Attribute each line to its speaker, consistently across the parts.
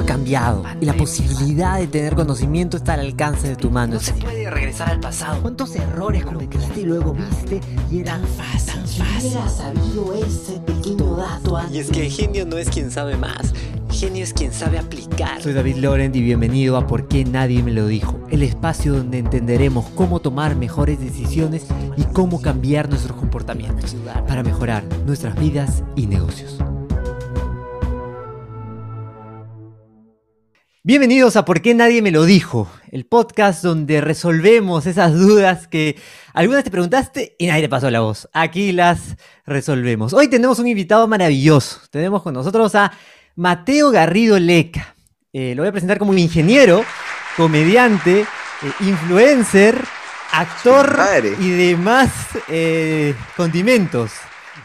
Speaker 1: ha cambiado y la posibilidad de tener conocimiento está al alcance de tu mano. No se puede regresar al pasado. ¿Cuántos errores cometiste y luego viste y eran fácil? Si hubiera sabido ese pequeño dato
Speaker 2: Y es que genio no es quien sabe más, genio es quien sabe aplicar.
Speaker 1: Soy David Laurent y bienvenido a Por qué nadie me lo dijo, el espacio donde entenderemos cómo tomar mejores decisiones y cómo cambiar nuestros comportamientos para mejorar nuestras vidas y negocios. Bienvenidos a ¿Por qué nadie me lo dijo? El podcast donde resolvemos esas dudas que algunas te preguntaste y nadie te pasó la voz. Aquí las resolvemos. Hoy tenemos un invitado maravilloso. Tenemos con nosotros a Mateo Garrido Leca. Eh, lo voy a presentar como un ingeniero, comediante, eh, influencer, actor y demás eh, condimentos.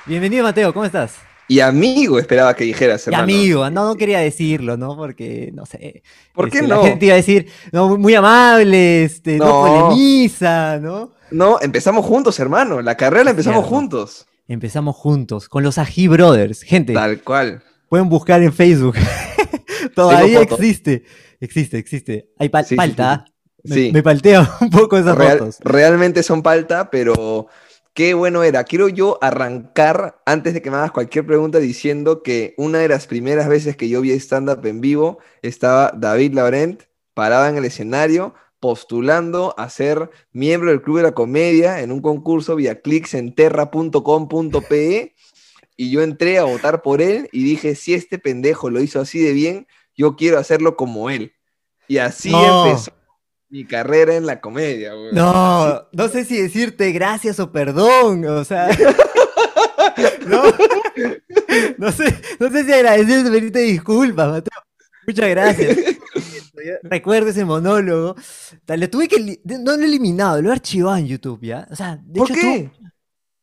Speaker 1: Bienvenido Mateo, ¿cómo estás?
Speaker 3: Y amigo esperaba que dijeras,
Speaker 1: hermano. Y amigo, no, no quería decirlo, ¿no? Porque, no sé.
Speaker 3: ¿Por qué
Speaker 1: este,
Speaker 3: no?
Speaker 1: La gente iba a decir, no, muy amable, este, no, polemiza, ¿no?
Speaker 3: No, empezamos juntos, hermano. La carrera la empezamos juntos.
Speaker 1: Empezamos juntos, con los Ají Brothers. Gente.
Speaker 3: Tal cual.
Speaker 1: Pueden buscar en Facebook. Todavía existe. Existe, existe. Hay palta.
Speaker 3: Sí,
Speaker 1: me, me, paltea un poco esas
Speaker 3: Real,
Speaker 1: fotos.
Speaker 3: Realmente son palta, pero qué bueno era. Quiero yo arrancar, antes de que me hagas cualquier pregunta, diciendo que una de las primeras veces que yo vi stand-up en vivo estaba David Laurent parado en el escenario postulando a ser miembro del Club de la Comedia en un concurso vía clics en terra.com.pe y yo entré a votar por él y dije, si este pendejo lo hizo así de bien, yo quiero hacerlo como él. Y así no. empezó mi carrera en la comedia. Güey.
Speaker 1: No, no sé si decirte gracias o perdón, o sea. no, no, sé, no sé si agradecerte, pedirte disculpas, Mateo. Muchas gracias. Recuerdo ese monólogo. Le tuve que. No lo he eliminado, lo he archivado en YouTube, ¿ya? O sea, de
Speaker 3: ¿Por
Speaker 1: hecho,
Speaker 3: qué?
Speaker 1: Tú,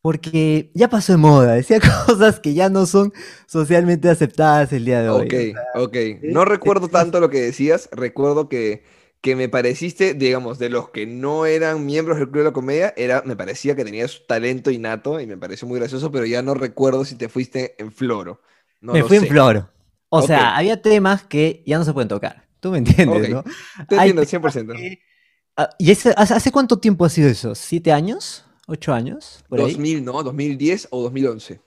Speaker 1: porque ya pasó de moda. Decía cosas que ya no son socialmente aceptadas el día de hoy.
Speaker 3: Ok, o sea, ok. No recuerdo tanto lo que decías. Recuerdo que que me pareciste, digamos, de los que no eran miembros del Club de la Comedia, era, me parecía que tenías talento innato y me pareció muy gracioso, pero ya no recuerdo si te fuiste en floro. No
Speaker 1: me fui
Speaker 3: sé.
Speaker 1: en floro. O okay. sea, había temas que ya no se pueden tocar. Tú me entiendes,
Speaker 3: okay.
Speaker 1: ¿no?
Speaker 3: Te entiendo, 100%. Que,
Speaker 1: uh, ¿Y ese, hace cuánto tiempo ha sido eso? ¿Siete años? ¿Ocho años?
Speaker 3: Por 2000, ahí? ¿no? 2010 o 2011.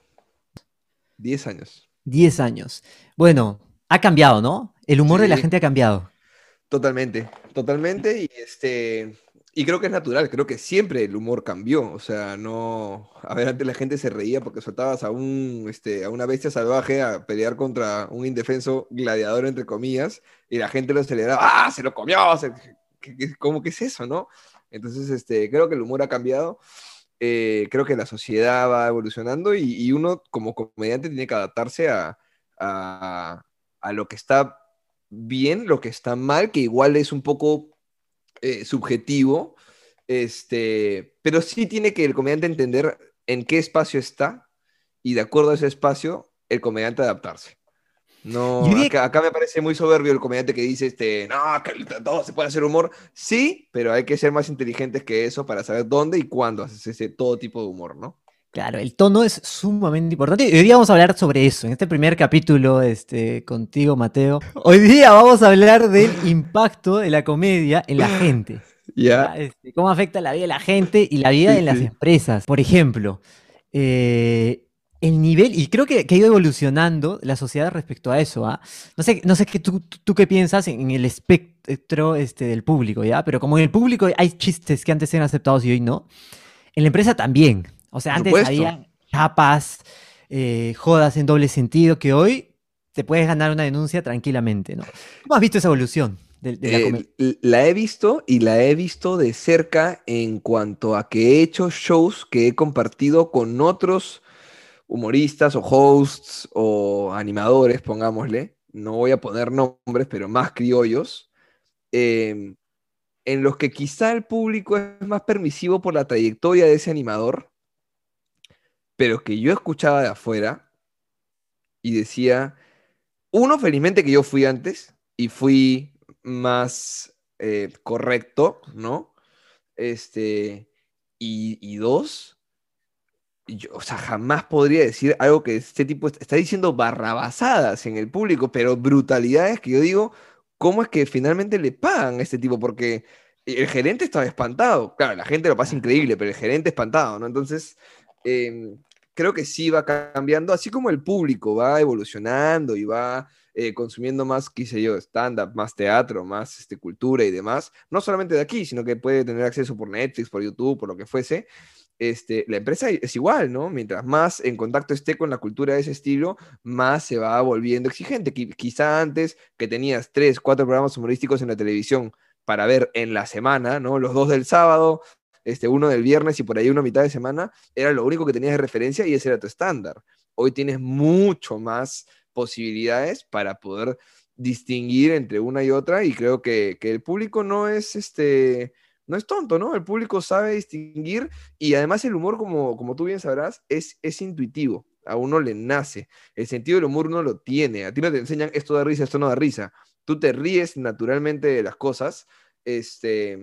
Speaker 3: Diez años.
Speaker 1: Diez años. Bueno, ha cambiado, ¿no? El humor sí. de la gente ha cambiado.
Speaker 3: Totalmente, totalmente. Y este. Y creo que es natural, creo que siempre el humor cambió. O sea, no. A ver, antes la gente se reía porque soltabas a un este, a una bestia salvaje a pelear contra un indefenso gladiador, entre comillas, y la gente lo celebraba, ¡ah! Se lo comió. ¿Cómo que es eso, no? Entonces, este, creo que el humor ha cambiado. Eh, creo que la sociedad va evolucionando y, y, uno, como comediante, tiene que adaptarse a, a, a lo que está bien, lo que está mal, que igual es un poco eh, subjetivo, este, pero sí tiene que el comediante entender en qué espacio está y de acuerdo a ese espacio, el comediante adaptarse. No, acá, acá, me parece muy soberbio el comediante que dice, este, no, que todo se puede hacer humor. Sí, pero hay que ser más inteligentes que eso para saber dónde y cuándo haces ese todo tipo de humor, ¿no?
Speaker 1: Claro, el tono es sumamente importante. Hoy día vamos a hablar sobre eso, en este primer capítulo este, contigo, Mateo. Hoy día vamos a hablar del impacto de la comedia en la gente.
Speaker 3: Ya.
Speaker 1: Este, cómo afecta la vida de la gente y la vida
Speaker 3: Sí,
Speaker 1: en las
Speaker 3: sí.
Speaker 1: empresas. Por ejemplo, eh, el nivel, y creo que, que ha ido evolucionando la sociedad respecto a eso. ¿ah? No sé, no sé qué tú, tú- tú qué piensas en, en el espectro este, del público, ¿ya? Pero como en el público hay chistes que antes eran aceptados y hoy no, en la empresa también. O sea,
Speaker 3: Por
Speaker 1: antes
Speaker 3: supuesto.
Speaker 1: había chapas, eh, jodas en doble sentido, que hoy te puedes ganar una denuncia tranquilamente, ¿no? ¿Cómo has visto esa evolución de, de la
Speaker 3: Eh, la he visto y la he visto de cerca en cuanto a que he hecho shows que he compartido con otros humoristas o hosts o animadores, pongámosle. No voy a poner nombres, pero más criollos. em, en los que quizá el público es más permisivo por la trayectoria de ese animador, pero que yo escuchaba de afuera y decía, uno, felizmente que yo fui antes y fui más eh, correcto, ¿no? Este, y, y dos, yo, o sea, jamás podría decir algo que este tipo est- está diciendo barrabasadas en el público, pero brutalidades que yo digo, ¿cómo es que finalmente le pagan a este tipo? Porque el gerente estaba espantado. Claro, la gente lo pasa increíble, pero el gerente espantado, ¿no? Entonces, em, creo que sí va cambiando, así como el público va evolucionando y va eh, consumiendo más, qué sé yo, stand-up, más teatro, más este, cultura y demás, no solamente de aquí, sino que puede tener acceso por Netflix, por YouTube, por lo que fuese este, la empresa es igual, ¿no? Mientras más en contacto esté con la cultura de ese estilo, más se va volviendo exigente. Qui- quizá antes que tenías tres, cuatro programas humorísticos en la televisión para ver en la semana, ¿no? Los dos del sábado, este, uno del viernes y por ahí uno a mitad de semana, era lo único que tenías de referencia y ese era tu estándar. Hoy tienes mucho más posibilidades para poder distinguir entre una y otra y creo que, que el público no es este no es tonto, ¿no? El público sabe distinguir y además el humor, como, como tú bien sabrás, es, es intuitivo. A uno le nace. El sentido del humor uno lo tiene. A ti no te enseñan esto da risa, esto no da risa. Tú te ríes naturalmente de las cosas. Este,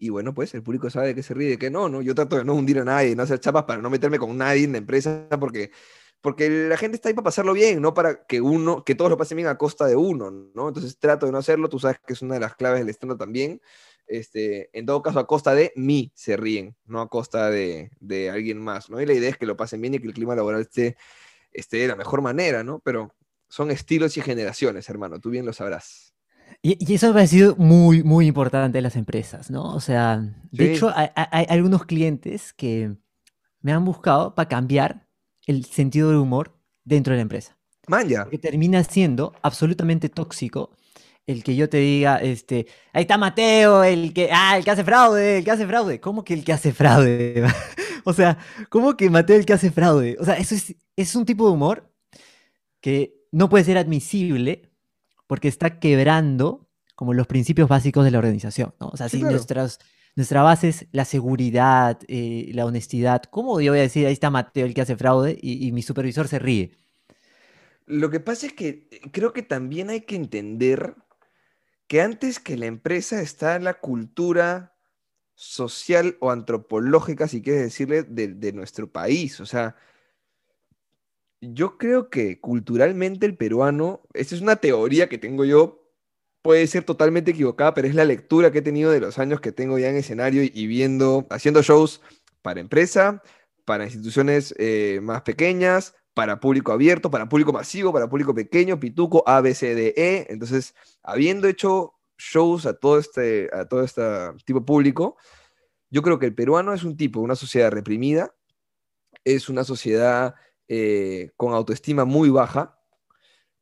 Speaker 3: y, bueno, pues el público sabe de qué se ríe, de qué no, ¿no? Yo trato de no hundir a nadie, no hacer chapas para no meterme con nadie en la empresa porque, porque la gente está ahí para pasarlo bien, no para que uno, que todos lo pasen bien a costa de uno, ¿no? Entonces trato de no hacerlo. Tú sabes que es una de las claves del stand también este, en todo caso a costa de mí se ríen, no a costa de, de alguien más, ¿no? Y la idea es que lo pasen bien y que el clima laboral esté, esté de la mejor manera, ¿no? Pero son estilos y generaciones, hermano, tú bien lo sabrás.
Speaker 1: Y, y eso me ha parecido muy, muy importante en las empresas, ¿no? O sea, de
Speaker 3: Sí.
Speaker 1: hecho, hay, hay- algunos clientes que me han buscado para cambiar el sentido del humor dentro de la empresa.
Speaker 3: Man, ya.
Speaker 1: Porque termina siendo absolutamente tóxico el que yo te diga, este, ahí está Mateo, el que, ah, el que hace fraude, el que hace fraude. ¿Cómo que el que hace fraude? o sea, ¿cómo que Mateo el que hace fraude? O sea, eso es, es un tipo de humor que no puede ser admisible porque está quebrando como los principios básicos de la organización, ¿no? O sea,
Speaker 3: Sí,
Speaker 1: si
Speaker 3: claro.
Speaker 1: nuestras, nuestra base es la seguridad, eh, la honestidad, ¿cómo yo voy a decir, ahí está Mateo el que hace fraude y, y mi supervisor se ríe?
Speaker 3: Lo que pasa es que eh, creo que también hay que entender que antes que la empresa está la cultura social o antropológica, si quieres decirle, de, de nuestro país. O sea, yo creo que culturalmente el peruano, esta es una teoría que tengo yo, puede ser totalmente equivocada, pero es la lectura que he tenido de los años que tengo ya en escenario y, viendo, haciendo shows para empresa, para instituciones eh, más pequeñas, para público abierto, para público masivo, para público pequeño, pituco, A, E. Entonces, habiendo hecho shows a todo este, a todo este tipo de público, yo creo que el peruano es un tipo, una sociedad reprimida, es una sociedad eh, con autoestima muy baja,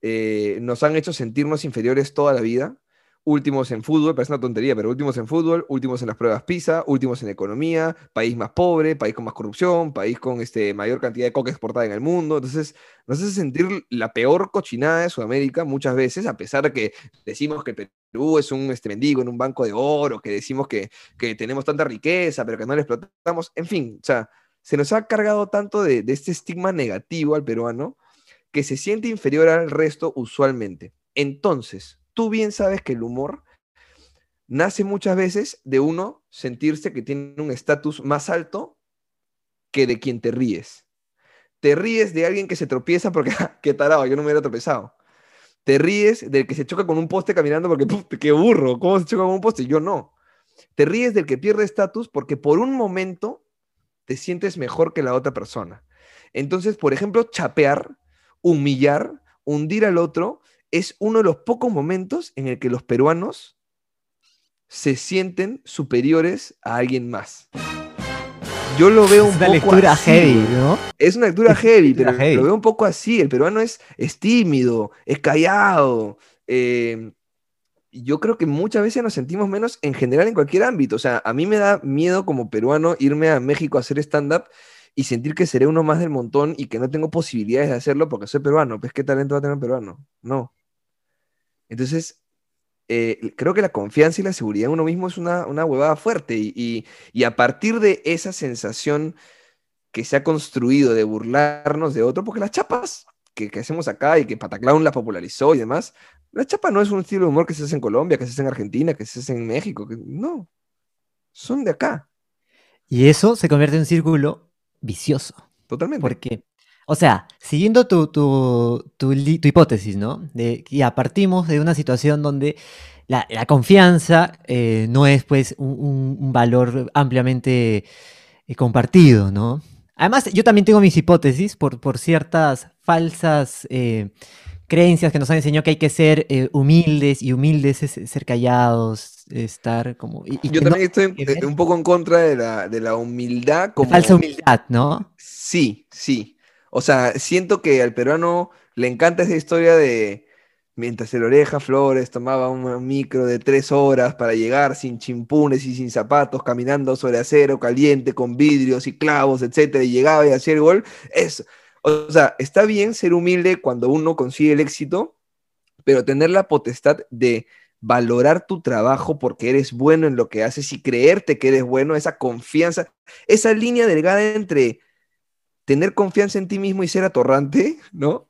Speaker 3: eh, nos han hecho sentirnos inferiores toda la vida, últimos en fútbol, parece una tontería, pero últimos en fútbol, últimos en las pruebas PISA, últimos en economía, país más pobre, país con más corrupción, país con este, mayor cantidad de coca exportada en el mundo. Entonces, nos hace sentir la peor cochinada de Sudamérica muchas veces, a pesar de que decimos que Perú es un este, mendigo en un banco de oro, que decimos que, que tenemos tanta riqueza, pero que no la explotamos. En fin, o sea, se nos ha cargado tanto de, de este estigma negativo al peruano que se siente inferior al resto usualmente. Entonces, tú bien sabes que el humor nace muchas veces de uno sentirse que tiene un estatus más alto que de quien te ríes. Te ríes de alguien que se tropieza porque, "Ah, qué tarado, yo no me hubiera tropezado. Te ríes del que se choca con un poste caminando porque, "Puf, qué burro, ¿cómo se choca con un poste? Yo no. Te ríes del que pierde estatus porque por un momento te sientes mejor que la otra persona. Entonces, por ejemplo, chapear, humillar, hundir al otro, es uno de los pocos momentos en el que los peruanos se sienten superiores a alguien más. Yo lo veo un
Speaker 1: Es una
Speaker 3: poco
Speaker 1: lectura
Speaker 3: así,
Speaker 1: heavy. ¿no?
Speaker 3: Es una lectura heavy, pero
Speaker 1: heavy.
Speaker 3: lo veo un poco así. El peruano es, es tímido, es callado. eh, yo creo que muchas veces nos sentimos menos en general en cualquier ámbito. O sea, a mí me da miedo como peruano irme a México a hacer stand-up y sentir que seré uno más del montón y que no tengo posibilidades de hacerlo porque soy peruano. Pues, ¿qué talento va a tener un peruano? No. Entonces, eh, creo que la confianza y la seguridad en uno mismo es una, una huevada fuerte y, y- y a partir de esa sensación que se ha construido de burlarnos de otro, porque las chapas que, que hacemos acá y que Pataclown las popularizó y demás, la chapa no es un estilo de humor que se hace en Colombia, que se hace en Argentina, que se hace en México, que, no, son de acá.
Speaker 1: Y eso se convierte en un círculo vicioso.
Speaker 3: Totalmente.
Speaker 1: Porque, o sea, siguiendo tu, tu, tu hipótesis, ¿no? De ya partimos de una situación donde la, la confianza eh, no es pues un, un- un valor ampliamente eh, compartido, ¿no? Además, yo también tengo mis hipótesis por, por ciertas falsas eh, creencias que nos han enseñado que hay que ser eh, humildes y humildes es ser callados, estar como... y- y
Speaker 3: Yo
Speaker 1: no-
Speaker 3: también estoy un poco en contra de la, de la humildad como...
Speaker 1: falsa humildad, ¿no?
Speaker 3: Sí, sí. O sea, siento que al peruano le encanta esa historia de mientras el oreja Flores tomaba un micro de tres horas para llegar sin chimpunes y sin zapatos, caminando sobre acero caliente, con vidrios y clavos, etcétera, y llegaba y hacía el gol. Eso. O sea, está bien ser humilde cuando uno consigue el éxito, pero tener la potestad de valorar tu trabajo porque eres bueno en lo que haces y creerte que eres bueno, esa confianza, esa línea delgada entre tener confianza en ti mismo y ser atorrante, ¿no?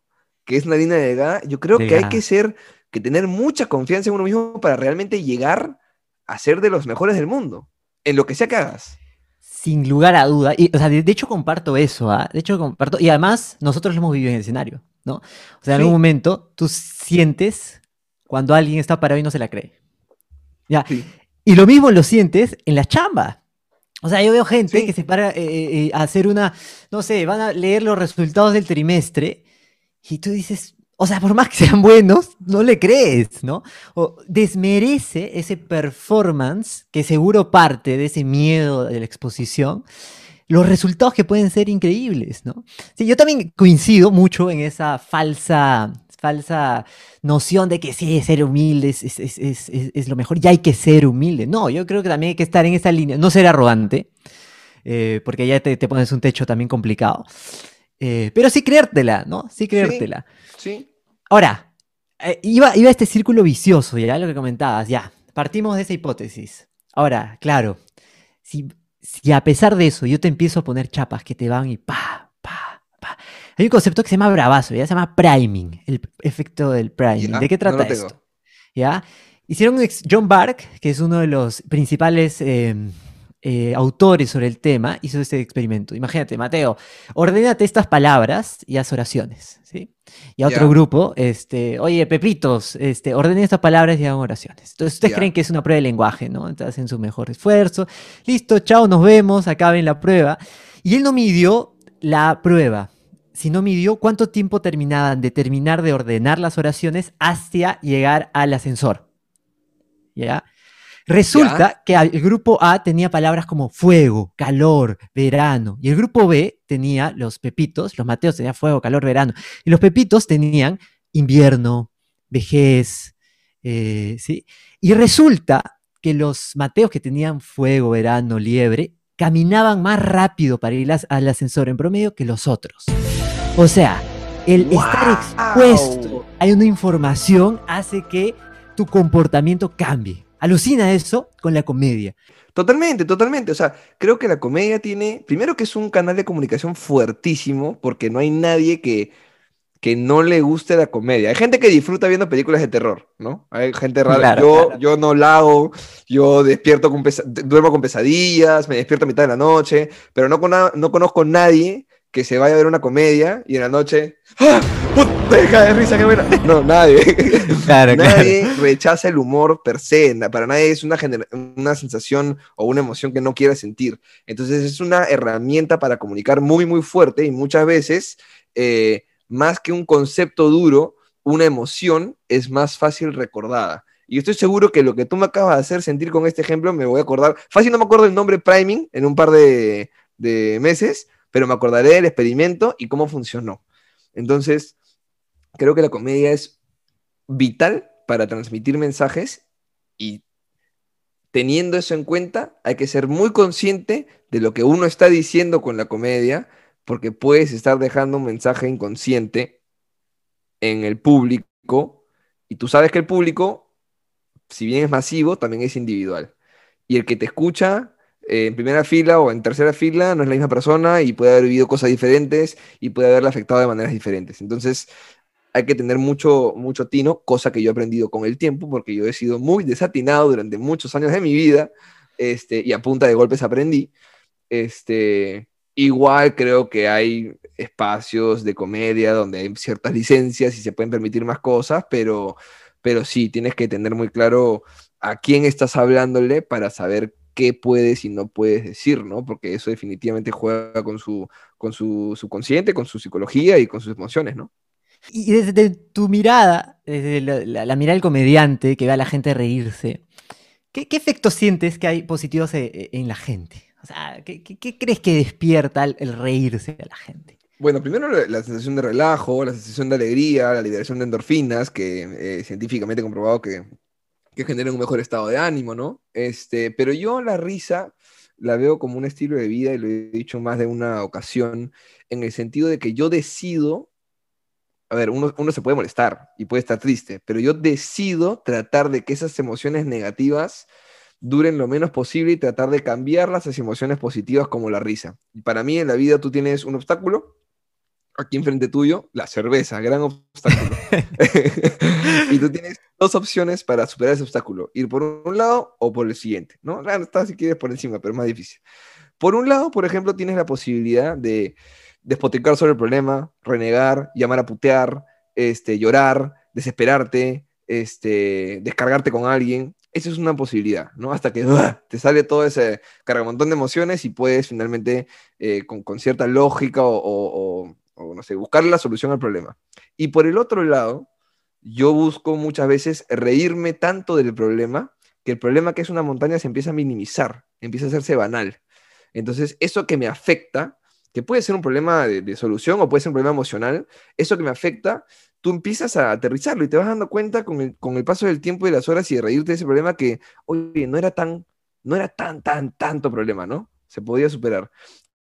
Speaker 3: Que es una línea delgada. Yo creo que hay que ser, que tener mucha confianza en uno mismo para realmente llegar a ser de los mejores del mundo, en lo que sea que hagas.
Speaker 1: Sin lugar a duda. Y, o sea, de, de hecho comparto eso, ¿ah? De hecho comparto. Y además, nosotros lo hemos vivido en el escenario, ¿no? O sea, en
Speaker 3: Sí.
Speaker 1: algún momento tú sientes cuando alguien está parado y no se la cree. Ya.
Speaker 3: Sí.
Speaker 1: Y lo mismo lo sientes en la chamba. O sea, yo veo gente
Speaker 3: Sí.
Speaker 1: que se para eh, eh, eh, a hacer una, no sé, van a leer los resultados del trimestre y tú dices, o sea, por más que sean buenos, no le crees, ¿no? O desmerece ese performance que seguro parte de ese miedo de la exposición, los resultados que pueden ser increíbles, ¿no? Sí, yo también coincido mucho en esa falsa, falsa noción de que sí, ser humilde es, es- es- es- lo mejor y hay que ser humilde. No, yo creo que también hay que estar en esa línea, no ser arrogante, eh, porque ya te, te pones un techo también complicado. Eh, pero sí creértela, ¿no? Sí creértela.
Speaker 3: Sí.
Speaker 1: Ahora, eh, iba, iba este círculo vicioso, ya lo que comentabas, ya. Partimos de esa hipótesis. Ahora, claro, si, si a pesar de eso yo te empiezo a poner chapas que te van y pa, pa, pa. Hay un concepto que se llama bravazo, ya se llama priming, el efecto del priming.
Speaker 3: Ya,
Speaker 1: ¿De qué trata esto? ¿Ya? Hicieron un ex- John Bark, que es uno de los principales eh, eh, autores sobre el tema, hizo este experimento. Imagínate, Mateo, ordénate estas palabras y haz oraciones, ¿sí? Y a otro
Speaker 3: Ya.
Speaker 1: grupo, este, oye, Pepitos, este, ordenen estas palabras y hagan oraciones. Entonces, ustedes
Speaker 3: Ya.
Speaker 1: creen que es una prueba de lenguaje, ¿no? Entonces hacen su mejor esfuerzo. Listo, chao, nos vemos, acaben la prueba. Y él no midió la prueba, sino midió cuánto tiempo terminaban de terminar de ordenar las oraciones hasta llegar al ascensor. ¿Ya? Resulta que el grupo A tenía palabras como fuego, calor, verano. Y el grupo B tenía los pepitos, los mateos tenían fuego, calor, verano. Y los pepitos tenían invierno, vejez, eh, ¿sí? Y resulta que los mateos que tenían fuego, verano, liebre, caminaban más rápido para ir al ascensor en promedio que los otros. O sea, el estar expuesto a una información hace que tu comportamiento cambie. Alucina eso con la comedia.
Speaker 3: Totalmente, totalmente. O sea, creo que la comedia tiene, primero que es un canal de comunicación fuertísimo, porque no hay nadie que, que no le guste la comedia. Hay gente que disfruta viendo películas de terror, ¿no? Hay gente rara.
Speaker 1: Claro,
Speaker 3: yo,
Speaker 1: claro.
Speaker 3: yo no la hago, yo despierto con pesa- duermo con pesadillas, me despierto a mitad de la noche, pero no, con no conozco nadie que se vaya a ver una comedia y en la noche, ¡ah! ¡Puta, deja de risa, qué buena! No, nadie.
Speaker 1: Claro,
Speaker 3: Nadie rechaza el humor per se, para nadie es una, una sensación o una emoción que no quiera sentir. Entonces es una herramienta para comunicar muy, muy fuerte y muchas veces, eh, más que un concepto duro, una emoción es más fácil recordada. Y estoy seguro que lo que tú me acabas de hacer sentir con este ejemplo, me voy a acordar, fácil no me acuerdo el nombre priming en un par de, de meses, pero me acordaré del experimento y cómo funcionó. Entonces, creo que la comedia es vital para transmitir mensajes y teniendo eso en cuenta, hay que ser muy consciente de lo que uno está diciendo con la comedia, porque puedes estar dejando un mensaje inconsciente en el público y tú sabes que el público, si bien es masivo, también es individual. Y el que te escucha eh, en primera fila o en tercera fila no es la misma persona y puede haber vivido cosas diferentes y puede haberle afectado de maneras diferentes. Entonces, hay que tener mucho, mucho tino, cosa que yo he aprendido con el tiempo, porque yo he sido muy desatinado durante muchos años de mi vida, este, y a punta de golpes aprendí. Este, Igual creo que hay espacios de comedia donde hay ciertas licencias y se pueden permitir más cosas, pero, pero sí, tienes que tener muy claro a quién estás hablándole para saber qué puedes y no puedes decir, ¿no? Porque eso definitivamente juega con su, con su subconsciente, con su psicología y con sus emociones, ¿no?
Speaker 1: Y desde tu mirada, desde la, la mirada del comediante que ve a la gente reírse, ¿qué, qué efectos sientes que hay positivos e, e, en, la gente? O sea, ¿qué, crees que despierta el, reírse a la gente?
Speaker 3: Bueno, primero la sensación de relajo, la sensación de alegría, la liberación de endorfinas, que eh, científicamente comprobado que, que generan un mejor estado de ánimo, ¿no? Este, pero yo la risa la veo como un estilo de vida y lo he dicho más de una ocasión, en el sentido de que yo decido a ver, uno, uno, se puede molestar y puede estar triste, pero yo decido tratar de que esas emociones negativas duren lo menos posible y tratar de cambiarlas a emociones positivas como la risa. Y para mí en la vida tú tienes un obstáculo, aquí enfrente tuyo, la cerveza, gran obstáculo. y tú tienes dos opciones para superar ese obstáculo, ir por un lado o por el siguiente, ¿no? Claro, está si quieres por encima, pero es más difícil. Por un lado, por ejemplo, tienes la posibilidad de despotricar sobre el problema, renegar, llamar a putear, este, llorar, desesperarte, este, descargarte con alguien. Esa es una posibilidad, ¿no? Hasta que te sale todo ese cargamontón de emociones y puedes finalmente, eh, con, con, cierta lógica o, o, o, no sé, buscar la solución al problema. Y por el otro lado, yo busco muchas veces reírme tanto del problema que el problema que es una montaña se empieza a minimizar, empieza a hacerse banal. Entonces, eso que me afecta, que puede ser un problema de, de, solución o puede ser un problema emocional, eso que me afecta, tú empiezas a aterrizarlo y te vas dando cuenta con el, con el paso del tiempo y las horas y de reírte de ese problema que, oye, no era tan, no era tan, tan, tanto problema, ¿no? Se podía superar.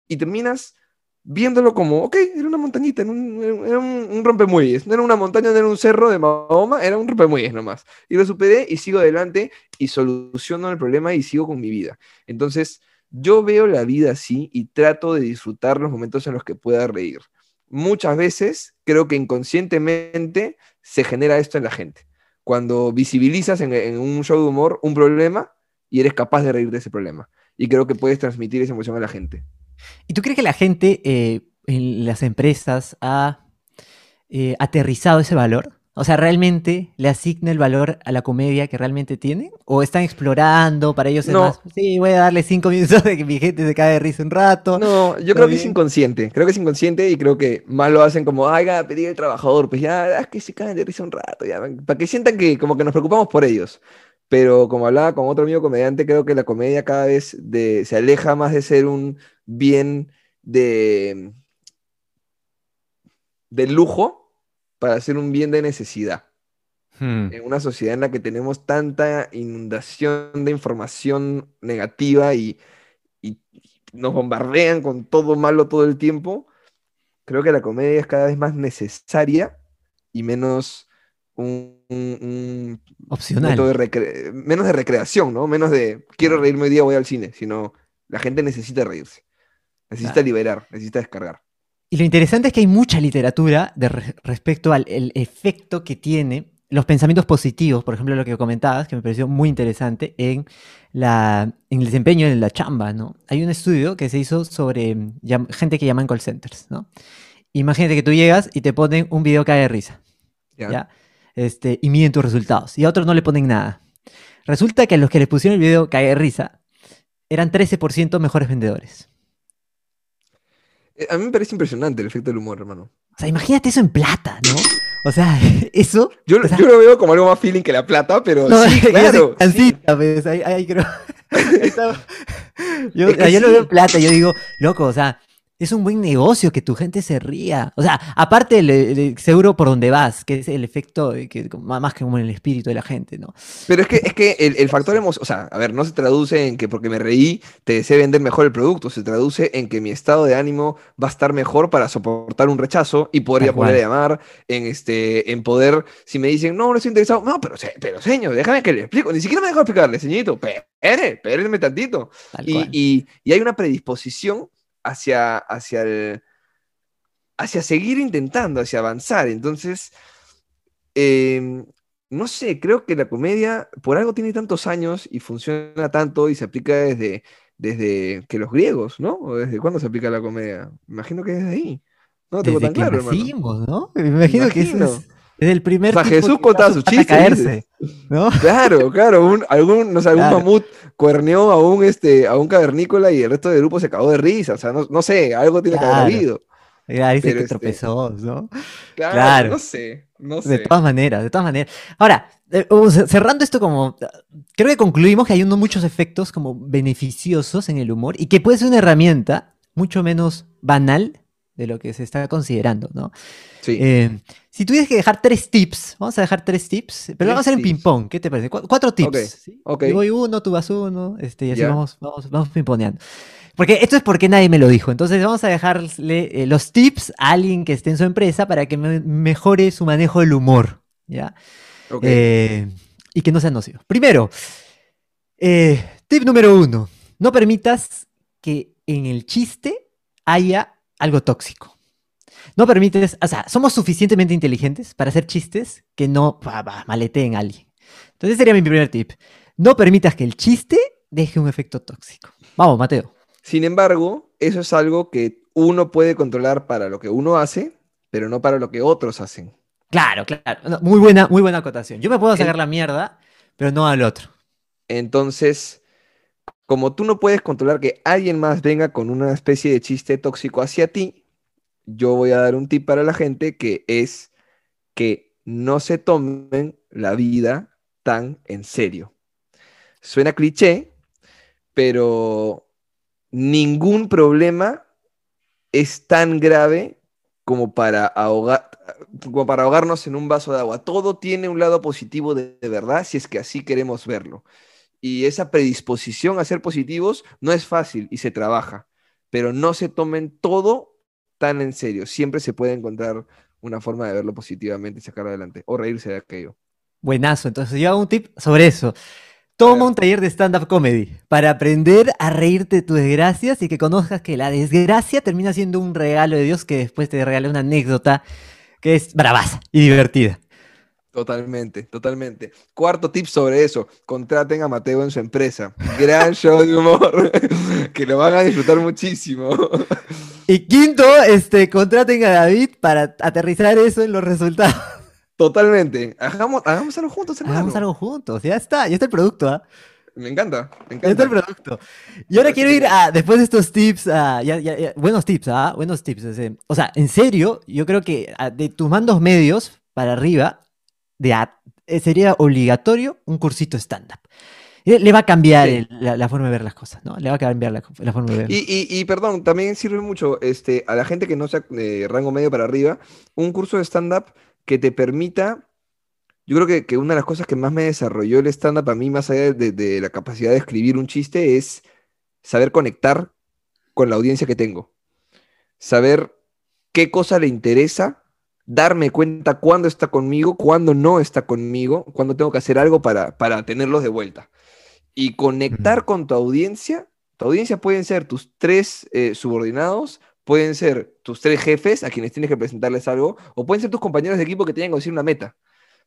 Speaker 3: Y terminas viéndolo como, ok, era una montañita, era un, era un, un rompemuelles, no era una montaña, no era un cerro de Mahoma, era un rompemuelles nomás. Y lo superé y sigo adelante y soluciono el problema y sigo con mi vida. Entonces, yo veo la vida así y trato de disfrutar los momentos en los que pueda reír. Muchas veces creo que inconscientemente se genera esto en la gente. Cuando visibilizas en, un show de humor un problema y eres capaz de reír de ese problema. Y creo que puedes transmitir esa emoción a la gente.
Speaker 1: ¿Y tú crees que la gente eh, en las empresas ha eh, aterrizado ese valor? O sea, ¿realmente le asigna el valor a la comedia que realmente tiene? ¿O están explorando para ellos?
Speaker 3: No.
Speaker 1: Más, sí, voy a darle cinco minutos de que mi gente se cae de risa un rato.
Speaker 3: No, yo creo bien? que es inconsciente. Creo que es inconsciente y creo que más lo hacen como, ay, a pedir el trabajador, pues ya, es que se caen de risa un rato, ya, para que sientan que como que nos preocupamos por ellos. Pero como hablaba con otro amigo comediante, creo que la comedia cada vez de, se aleja más de ser un bien de, de lujo para hacer un bien de necesidad. Hmm. En una sociedad en la que tenemos tanta inundación de información negativa y, y, nos bombardean con todo malo todo el tiempo, creo que la comedia es cada vez más necesaria y menos un, un, un
Speaker 1: opcional.
Speaker 3: De menos de recreación, ¿no? Menos de quiero reírme hoy día, voy al cine, sino la gente necesita reírse, necesita claro. liberar, necesita descargar.
Speaker 1: Y lo interesante es que hay mucha literatura de re respecto al el efecto que tiene los pensamientos positivos, por ejemplo, lo que comentabas, que me pareció muy interesante, en, la, en el desempeño en la chamba, ¿no? Hay un estudio que se hizo sobre ya, gente que llama en call centers, ¿no? Imagínate que tú llegas y te ponen un video que cae de risa, ¿ya? ¿ya? Este, y miden tus resultados, y a otros no le ponen nada. Resulta que a los que les pusieron el video cae de risa eran 13% mejores vendedores.
Speaker 3: A mí me parece impresionante el efecto del humor, hermano.
Speaker 1: O sea, imagínate eso en plata, ¿no? O sea, eso.
Speaker 3: Yo,
Speaker 1: o sea,
Speaker 3: yo lo veo como algo más feeling que la plata, pero no, sí, claro.
Speaker 1: Sí. Pues, ahí, ahí creo. yo, es que yo sí. lo veo en plata, yo digo, loco, o sea, es un buen negocio que tu gente se ría. O sea, aparte el, el seguro por donde vas, que es el efecto que, más que como en el espíritu de la gente, ¿no?
Speaker 3: Pero es que, es que el, el factor emocional, o sea, a ver, no se traduce en que porque me reí te desee vender mejor el producto, se traduce en que mi estado de ánimo va a estar mejor para soportar un rechazo y poder ya poder llamar, en, este, en poder, si me dicen, no, no estoy interesado, no, pero, pero señor, déjame que le explico, ni siquiera me dejo explicarle, señorito, espere, espérenme tantito. Y, y, y hay una predisposición hacia, hacia, el, hacia seguir intentando, hacia avanzar. Entonces, eh, no sé, creo que la comedia por algo tiene tantos años y funciona tanto y se aplica desde, desde que los griegos, ¿no? ¿O desde cuándo se aplica la comedia? Me imagino que desde ahí. No tengo
Speaker 1: Desde
Speaker 3: tan
Speaker 1: que
Speaker 3: claro,
Speaker 1: nacimos, ¿no? Me imagino que eso es, es el primer
Speaker 3: O sea, Jesús
Speaker 1: que
Speaker 3: contaba
Speaker 1: a
Speaker 3: chistes,
Speaker 1: caerse, ¿no?
Speaker 3: Claro, claro, un, algún, no sé, algún
Speaker 1: Claro.
Speaker 3: mamut cuerneó a un, este, a un cavernícola y el resto del grupo se cagó de risa, o sea, no, no sé, algo tiene que
Speaker 1: Claro.
Speaker 3: haber habido.
Speaker 1: Ya dice
Speaker 3: Pero
Speaker 1: que
Speaker 3: este-
Speaker 1: tropezó, ¿no?
Speaker 3: Claro,
Speaker 1: Claro.
Speaker 3: no sé, no
Speaker 1: De
Speaker 3: sé.
Speaker 1: todas maneras, de todas maneras. Ahora, eh, cerrando esto como, creo que concluimos que hay unos muchos efectos como beneficiosos en el humor y que puede ser una herramienta mucho menos banal de lo que se está considerando, ¿no?
Speaker 3: Sí,
Speaker 1: Eh, si tuvieras que dejar tres tips, vamos a dejar tres tips, pero
Speaker 3: Tres
Speaker 1: vamos a hacer en ping-pong, ¿qué te parece? Cu- cuatro tips.
Speaker 3: Ok,
Speaker 1: ¿sí?
Speaker 3: ok.
Speaker 1: Yo voy uno, tú vas uno, este, y así vamos, vamos, vamos pimponeando. Porque esto es porque nadie me lo dijo. Entonces vamos a dejarle eh, los tips a alguien que esté en su empresa para que me- mejore su manejo del humor. ¿Ya?
Speaker 3: ok.
Speaker 1: Eh, y que no sea nocivo. Primero, tip número uno. No permitas que en el chiste haya algo tóxico. No permites, o sea, somos suficientemente inteligentes para hacer chistes que no pa, pa, maleteen a alguien. Entonces sería mi primer tip. No permitas que el chiste deje un efecto tóxico. Vamos, Mateo.
Speaker 3: Sin embargo, eso es algo que uno puede controlar para lo que uno hace, pero no para lo que otros hacen.
Speaker 1: Claro, claro. No, muy buena, muy buena acotación. Yo me puedo
Speaker 3: El-
Speaker 1: sacar la mierda, pero no al otro.
Speaker 3: Entonces, como tú no puedes controlar que alguien más venga con una especie de chiste tóxico hacia ti, yo voy a dar un tip para la gente que es que no se tomen la vida tan en serio. Suena cliché, pero ningún problema es tan grave como para ahogar, como para ahogarnos en un vaso de agua. Todo tiene un lado positivo de, de verdad, si es que así queremos verlo. Y esa predisposición a ser positivos no es fácil y se trabaja, pero no se tomen todo tan en serio. Siempre se puede encontrar una forma de verlo positivamente y sacarlo adelante, o reírse de aquello.
Speaker 1: Buenazo. Entonces yo hago un tip sobre eso. Toma un taller de stand-up comedy para aprender a reírte de tus desgracias y que conozcas que la desgracia termina siendo un regalo de Dios que después te regala una anécdota que es bravaza y divertida.
Speaker 3: Totalmente, totalmente. Cuarto tip sobre eso, contraten a Mateo en su empresa. Gran show de humor, que lo van a disfrutar muchísimo.
Speaker 1: Y quinto, este, contraten a David para aterrizar eso en los resultados.
Speaker 3: Totalmente. Hagamos, hagamos algo juntos, hermano.
Speaker 1: Hagamos algo juntos. Ya está, ya está el producto, ¿ah?
Speaker 3: Me encanta, me
Speaker 1: Ya está
Speaker 3: encanta.
Speaker 1: el producto. Y ahora quiero ir a, después de estos tips, a, ya- ya- ya, buenos tips, ¿ah? Buenos tips. O sea, en serio, yo creo que de tus mandos medios para arriba, de eh, sería obligatorio un cursito stand-up. Le, le va a cambiar
Speaker 3: Sí.
Speaker 1: el- la, la forma de ver las cosas, ¿no? Le va a cambiar la, la forma de ver.
Speaker 3: Y, y- y, perdón, también sirve mucho este, a la gente que no sea de rango medio para arriba, un curso de stand-up que te permita, yo creo que, que una de las cosas que más me desarrolló el stand-up a mí, más allá de, de la capacidad de escribir un chiste, es saber conectar con la audiencia que tengo. Saber qué cosa le interesa, darme cuenta cuándo está conmigo, cuándo no está conmigo, cuándo tengo que hacer algo para, para tenerlos de vuelta. Y conectar con tu audiencia, tu audiencia pueden ser tus tres eh, subordinados, pueden ser tus tres jefes a quienes tienes que presentarles algo, o pueden ser tus compañeros de equipo que tienen que decir una meta,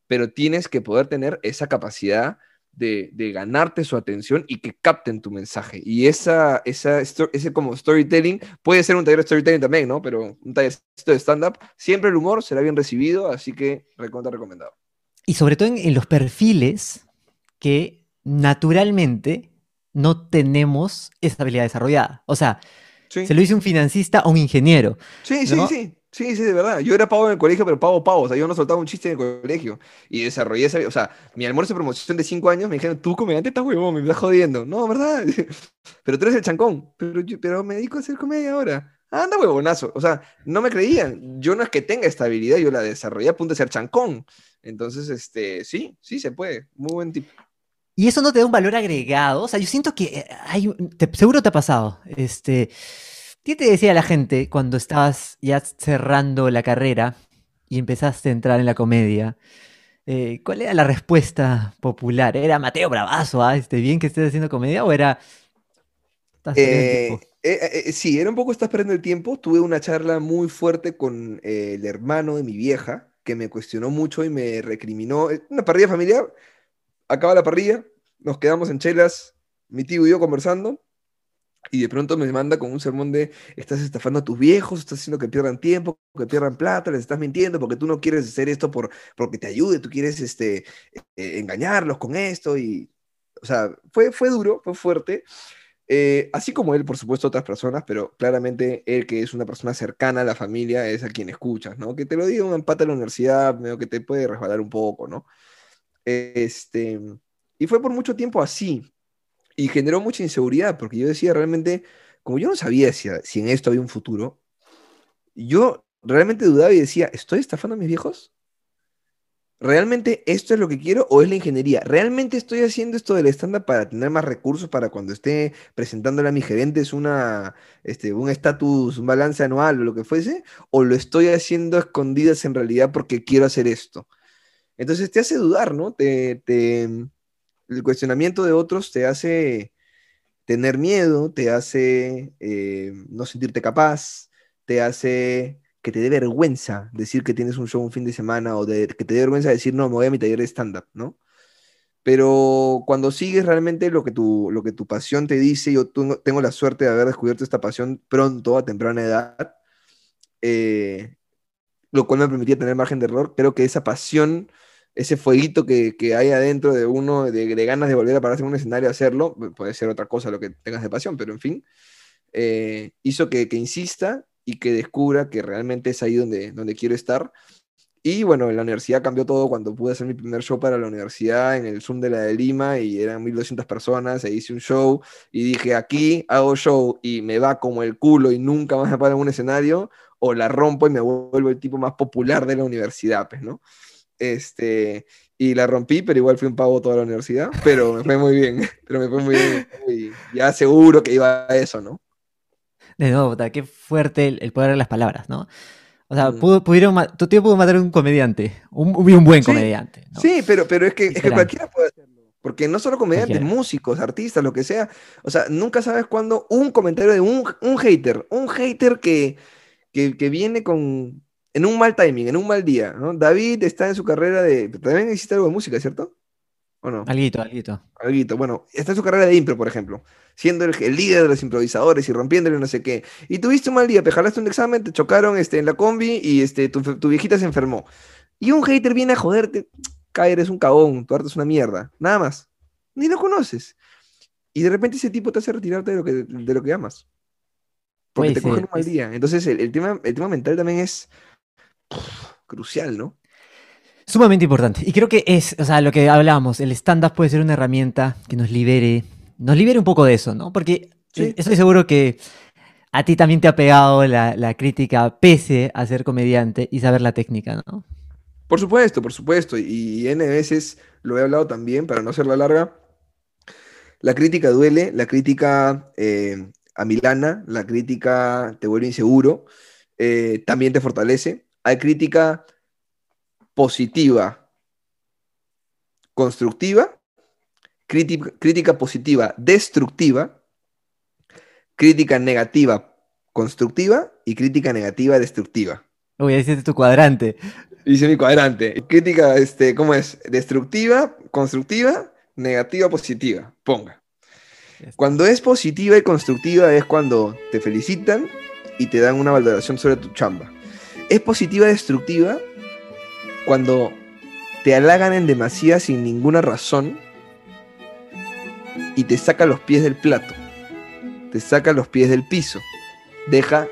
Speaker 3: pero tienes que poder tener esa capacidad de, de ganarte su atención y que capten tu mensaje. Y esa, esa, ese como storytelling, puede ser un taller de storytelling también, ¿no? Pero un tallercito de stand-up, siempre el humor será bien recibido, así que recontra recomendado.
Speaker 1: Y sobre todo en, en los perfiles que naturalmente no tenemos esa habilidad desarrollada. O sea,
Speaker 3: Sí,
Speaker 1: se lo dice un financista a un ingeniero.
Speaker 3: sí, sí,
Speaker 1: ¿no?
Speaker 3: sí. Sí, sí, de verdad. Yo era pavo en el colegio, pero pavo, pavo. O sea, yo no soltaba un chiste en el colegio. Y desarrollé esa... O sea, mi almuerzo de promoción de cinco años me dijeron, tú comediante estás huevón, me estás jodiendo. No, ¿verdad? Pero tú eres el chancón. Pero, yo, pero me dedico a hacer comedia ahora. Anda, huevonazo. O sea, no me creían. Yo no es que tenga esta habilidad, yo la desarrollé a punto de ser chancón. Entonces, este, sí, sí se puede. Muy buen tip.
Speaker 1: Y eso no te da un valor agregado. O sea, yo siento que eh, hay, te- seguro te ha pasado. Este, ¿qué te decía la gente cuando estabas ya cerrando la carrera y empezaste a entrar en la comedia? Eh, ¿cuál era la respuesta popular? ¿Era Mateo Bravazo, ah, este, bien que estés haciendo comedia? ¿O era
Speaker 3: Eh, eh, eh, sí, era un poco estás perdiendo el tiempo. Tuve una charla muy fuerte con el hermano de mi vieja, que me cuestionó mucho y me recriminó. Una parrilla familiar, acaba la parrilla, nos quedamos en chelas, mi tío y yo conversando, y de pronto me manda con un sermón de estás estafando a tus viejos, estás haciendo que pierdan tiempo, que pierdan plata, les estás mintiendo porque tú no quieres hacer esto por, porque te ayude, tú quieres este, eh, engañarlos con esto y, o sea, fue, fue duro, fue fuerte. Eh, así como él, por supuesto, otras personas, pero claramente él, que es una persona cercana a la familia, es a quien escuchas, ¿no? Que te lo diga un empate a la universidad, medio que te puede resbalar un poco, ¿no? Este, y fue por mucho tiempo así. Y generó mucha inseguridad, porque yo decía realmente, como yo no sabía si, si en esto había un futuro, yo realmente dudaba y decía, ¿estoy estafando a mis viejos? ¿Realmente esto es lo que quiero o es la ingeniería? ¿Realmente estoy haciendo esto del estándar para tener más recursos para cuando esté presentándole a mis gerentes una, este, un estatus, un balance anual o lo que fuese? ¿O lo estoy haciendo a escondidas en realidad porque quiero hacer esto? Entonces te hace dudar, ¿no? Te, te, el cuestionamiento de otros te hace tener miedo, te hace eh, no sentirte capaz, te hace que te dé vergüenza decir que tienes un show un fin de semana o que te dé vergüenza decir, no, me voy a mi taller de stand-up, ¿no? Pero cuando sigues realmente lo que tu, lo que tu pasión te dice, yo tengo la suerte de haber descubierto esta pasión pronto, a temprana edad, eh, lo cual me permitía tener margen de error, creo que esa pasión ese fueguito que, hay adentro de uno, de, ganas de volver a pararse en un escenario a hacerlo, puede ser otra cosa lo que tengas de pasión, pero en fin, eh, hizo que, insista y que descubra que realmente es ahí donde, donde quiero estar. Y bueno, en la universidad cambió todo cuando pude hacer mi primer show para la universidad en el Zoom de la de Lima y eran 1200 personas, e hice un show y dije, aquí hago show y me va como el culo y nunca más me paro en un escenario, o la rompo y me vuelvo el tipo más popular de la universidad, pues, ¿no? Este, y la rompí, pero igual fui un pavo toda la universidad, pero me fue muy bien, pero me fue muy bien, y ya seguro que iba a eso, ¿no?
Speaker 1: De nuevo, qué fuerte el, poder de las palabras, ¿no? O sea, mm. pudieron, tu tío pudo matar a un comediante, un, un buen comediante.
Speaker 3: Sí, pero, pero es, que, es que cualquiera puede hacerlo. Porque no solo comediantes, músicos, artistas, lo que sea. O sea, nunca sabes cuándo un comentario de un, un hater, un hater que, que, que viene con, en un mal timing, en un mal día, ¿no? David está en su carrera de... También hiciste algo de música, ¿cierto? ¿O no?
Speaker 1: Alguito, alguito.
Speaker 3: Alguito, bueno, está en su carrera de impro, por ejemplo, siendo el, líder de los improvisadores y rompiéndole no sé qué. Y tuviste un mal día, te jalaste un examen, te chocaron este, en la combi y este, tu, viejita se enfermó. Y un hater viene a joderte, caer, eres un cagón, tu arte es una mierda, nada más. Ni lo conoces. Y de repente ese tipo te hace retirarte de lo que, de lo que amas. Porque te cogen un mal día. Entonces el, tema, el tema mental también es crucial, ¿no?
Speaker 1: Sumamente importante. Y creo que es, o sea, lo que hablábamos, el stand-up puede ser una herramienta que nos libere, nos libere un poco de eso, ¿no? Porque estoy seguro que a ti también te ha pegado la, crítica pese a ser comediante y saber la técnica, ¿no?
Speaker 3: Por supuesto, por supuesto. Y N veces lo he hablado también, para no hacerla larga. La crítica duele, la crítica eh, a Milana, la crítica te vuelve inseguro, eh, también te fortalece hay crítica positiva, constructiva, crítica, positiva, destructiva, crítica negativa, constructiva y crítica negativa, destructiva.
Speaker 1: Uy, es tu cuadrante.
Speaker 3: Dice mi cuadrante. Crítica, este, ¿cómo es? Destructiva, constructiva, negativa, positiva. Ponga. Cuando es positiva y constructiva es cuando te felicitan y te dan una valoración sobre tu chamba es positiva destructiva cuando te halagan en demasía sin ninguna razón y te saca los pies del plato, te saca los pies del piso, deja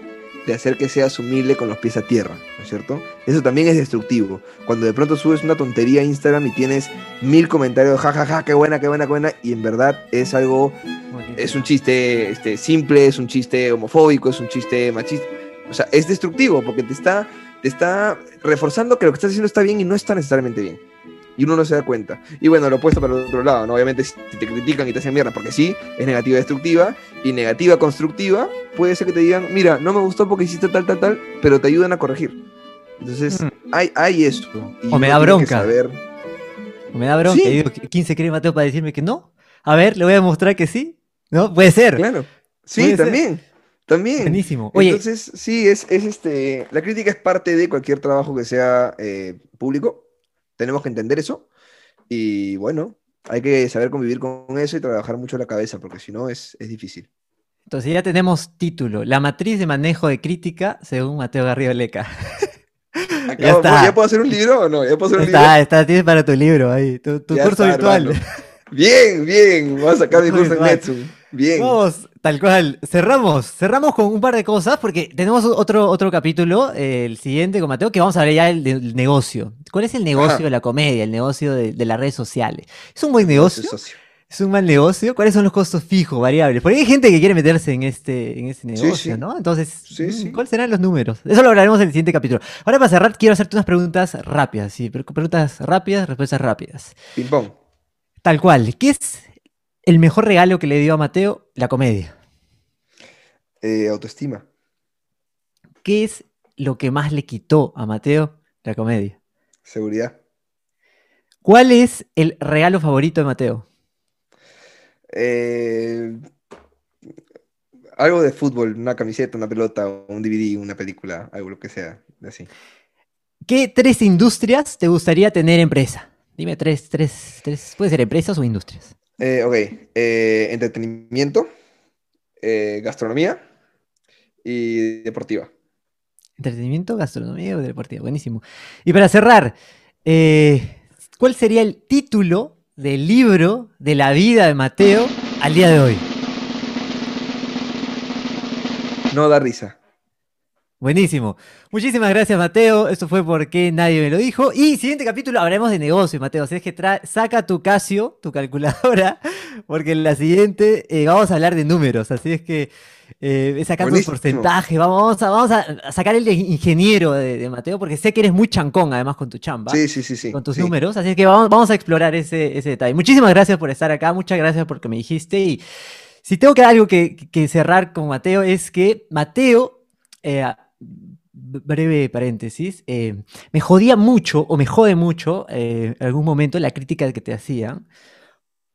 Speaker 3: de hacer que seas humilde con los pies a tierra, ¿no es cierto? Eso también es destructivo. Cuando de pronto subes una tontería a Instagram y tienes mil comentarios, jajaja, ja, ja, qué buena, qué buena, qué buena, y en verdad es algo, es un chiste este, simple, es un chiste homofóbico, es un chiste machista o sea, es destructivo porque te está, te está reforzando que lo que estás haciendo está bien y no está necesariamente bien. Y uno no se da cuenta. Y bueno, lo opuesto para el otro lado, ¿no? Obviamente si te critican y te hacen mierda, porque sí, es negativa destructiva, y negativa constructiva, puede ser que te digan, mira, no me gustó porque hiciste tal, tal, tal, pero te ayudan a corregir. Entonces, mm. hay, hay eso.
Speaker 1: o me da bronca. O me da bronca. Y digo, ¿quién se cree Mateo para decirme que no? A ver, le voy a demostrar que sí. ¿No? Puede ser.
Speaker 3: Claro. Sí, también. También.
Speaker 1: Buenísimo.
Speaker 3: Oye, Entonces, sí, es, es, este. La crítica es parte de cualquier trabajo que sea eh, público. Tenemos que entender eso. Y bueno, hay que saber convivir con eso y trabajar mucho la cabeza, porque si no es, es difícil.
Speaker 1: Entonces ya tenemos título, La matriz de manejo de crítica según Mateo Garrido Leca.
Speaker 3: Acabo-
Speaker 1: Ya está.
Speaker 3: ¿Ya puedo hacer un libro o no? ¿Ya puedo hacer un
Speaker 1: Está, está, tienes para tu libro ahí, tu, tu curso
Speaker 3: está,
Speaker 1: virtual.
Speaker 3: hermano. libro? Bien, bien. Voy a sacar mi
Speaker 1: Curso
Speaker 3: en
Speaker 1: virtual.
Speaker 3: Netsu. Bien.
Speaker 1: Vamos, tal cual. Cerramos, cerramos con un par de cosas porque tenemos otro, otro capítulo, eh, el siguiente con Mateo, que vamos a hablar ya del, del negocio. ¿Cuál es el negocio
Speaker 3: Ajá.
Speaker 1: de la comedia, el negocio de, de las redes sociales? ¿Es un buen negocio? ¿Es un mal negocio? ¿Cuáles son los costos fijos, variables? Porque hay gente que quiere meterse en este, en este negocio,
Speaker 3: sí.
Speaker 1: ¿no? Entonces,
Speaker 3: Sí,
Speaker 1: mm. ¿cuáles serán los números? Eso lo hablaremos en el siguiente capítulo. Ahora para cerrar, quiero hacerte unas preguntas rápidas, sí, pre- preguntas rápidas, respuestas rápidas.
Speaker 3: Ping pong.
Speaker 1: Tal cual. ¿Qué es el mejor regalo que le dio a Mateo? La comedia.
Speaker 3: Eh, autoestima.
Speaker 1: ¿Qué es lo que más le quitó a Mateo? La comedia.
Speaker 3: Seguridad.
Speaker 1: ¿Cuál es el regalo favorito de Mateo?
Speaker 3: Eh, algo de fútbol, una camiseta, una pelota, un DVD, una película, algo lo que sea, así.
Speaker 1: ¿Qué tres industrias te gustaría tener empresa? Dime tres, tres, tres. Puede ser empresas o industrias.
Speaker 3: Eh, ok, eh, entretenimiento, eh, gastronomía y deportiva.
Speaker 1: Entretenimiento, gastronomía o deportiva. Buenísimo. Y para cerrar, eh, ¿cuál sería el título del libro de la vida de Mateo al día de hoy?
Speaker 3: No da risa.
Speaker 1: Buenísimo. Muchísimas gracias, Mateo. Esto fue porque nadie me lo dijo. Y siguiente capítulo hablaremos de negocio, Mateo. Así es que saca tu Casio, tu calculadora, porque en la siguiente eh, vamos a hablar de números. Así es que eh, sacando un porcentaje. Vamos, a, vamos a- sacar el de ingeniero de, de Mateo, porque sé que eres muy chancón, además, con tu chamba.
Speaker 3: Sí, sí, sí, sí.
Speaker 1: con tus
Speaker 3: sí.
Speaker 1: números, así es que vamos, vamos a explorar ese, ese detalle. Muchísimas gracias por estar acá, muchas gracias por que me dijiste. Y si tengo que algo que, que cerrar con Mateo, es que Mateo, eh, breve paréntesis, eh, me jodía mucho, o me jode mucho, eh, en algún momento, la crítica que te hacían,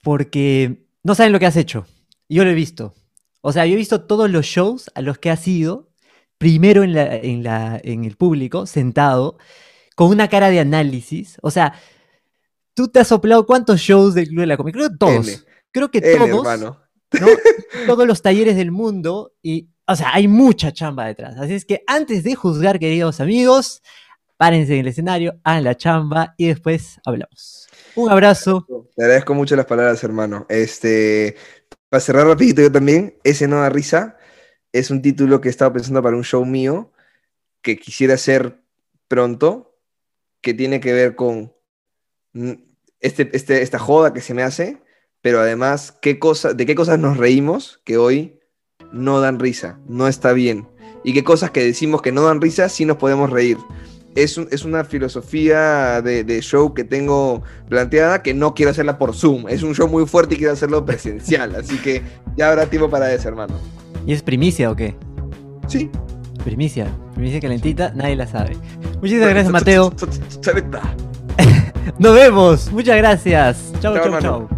Speaker 1: porque no saben lo que has hecho. Yo lo he visto. O sea, yo he visto todos los shows a los que has ido, primero en, la, en, la, en el público, sentado, con una cara de análisis. O sea, tú te has soplado cuántos shows del Club de la Comedia. Creo que todos.
Speaker 3: N.
Speaker 1: Creo que
Speaker 3: N,
Speaker 1: todos.
Speaker 3: hermano.
Speaker 1: ¿no? todos los talleres del mundo. Y, o sea, hay mucha chamba detrás. Así es que antes de juzgar, queridos amigos, párense en el escenario, hagan la chamba y después hablamos. Un abrazo.
Speaker 3: Te agradezco mucho las palabras, hermano. Este, para cerrar rapidito yo también, ese no da risa es un título que estaba pensando para un show mío que quisiera hacer pronto, que tiene que ver con mm, este, este, esta joda que se me hace, pero además qué cosa, de qué cosas nos reímos que hoy no dan risa, no está bien, y qué cosas que decimos que no dan risa sí nos podemos reír. Es, un- es una filosofía de, de show que tengo planteada que no quiero hacerla por Zoom. Es un show muy fuerte y quiero hacerlo presencial. Así que ya habrá tiempo para eso, hermano.
Speaker 1: ¿Y es primicia o qué?
Speaker 3: Sí.
Speaker 1: Primicia. Primicia calentita, nadie la sabe. Muchísimas gracias, Mateo. Nos vemos. Muchas gracias. Chau, chau, chau.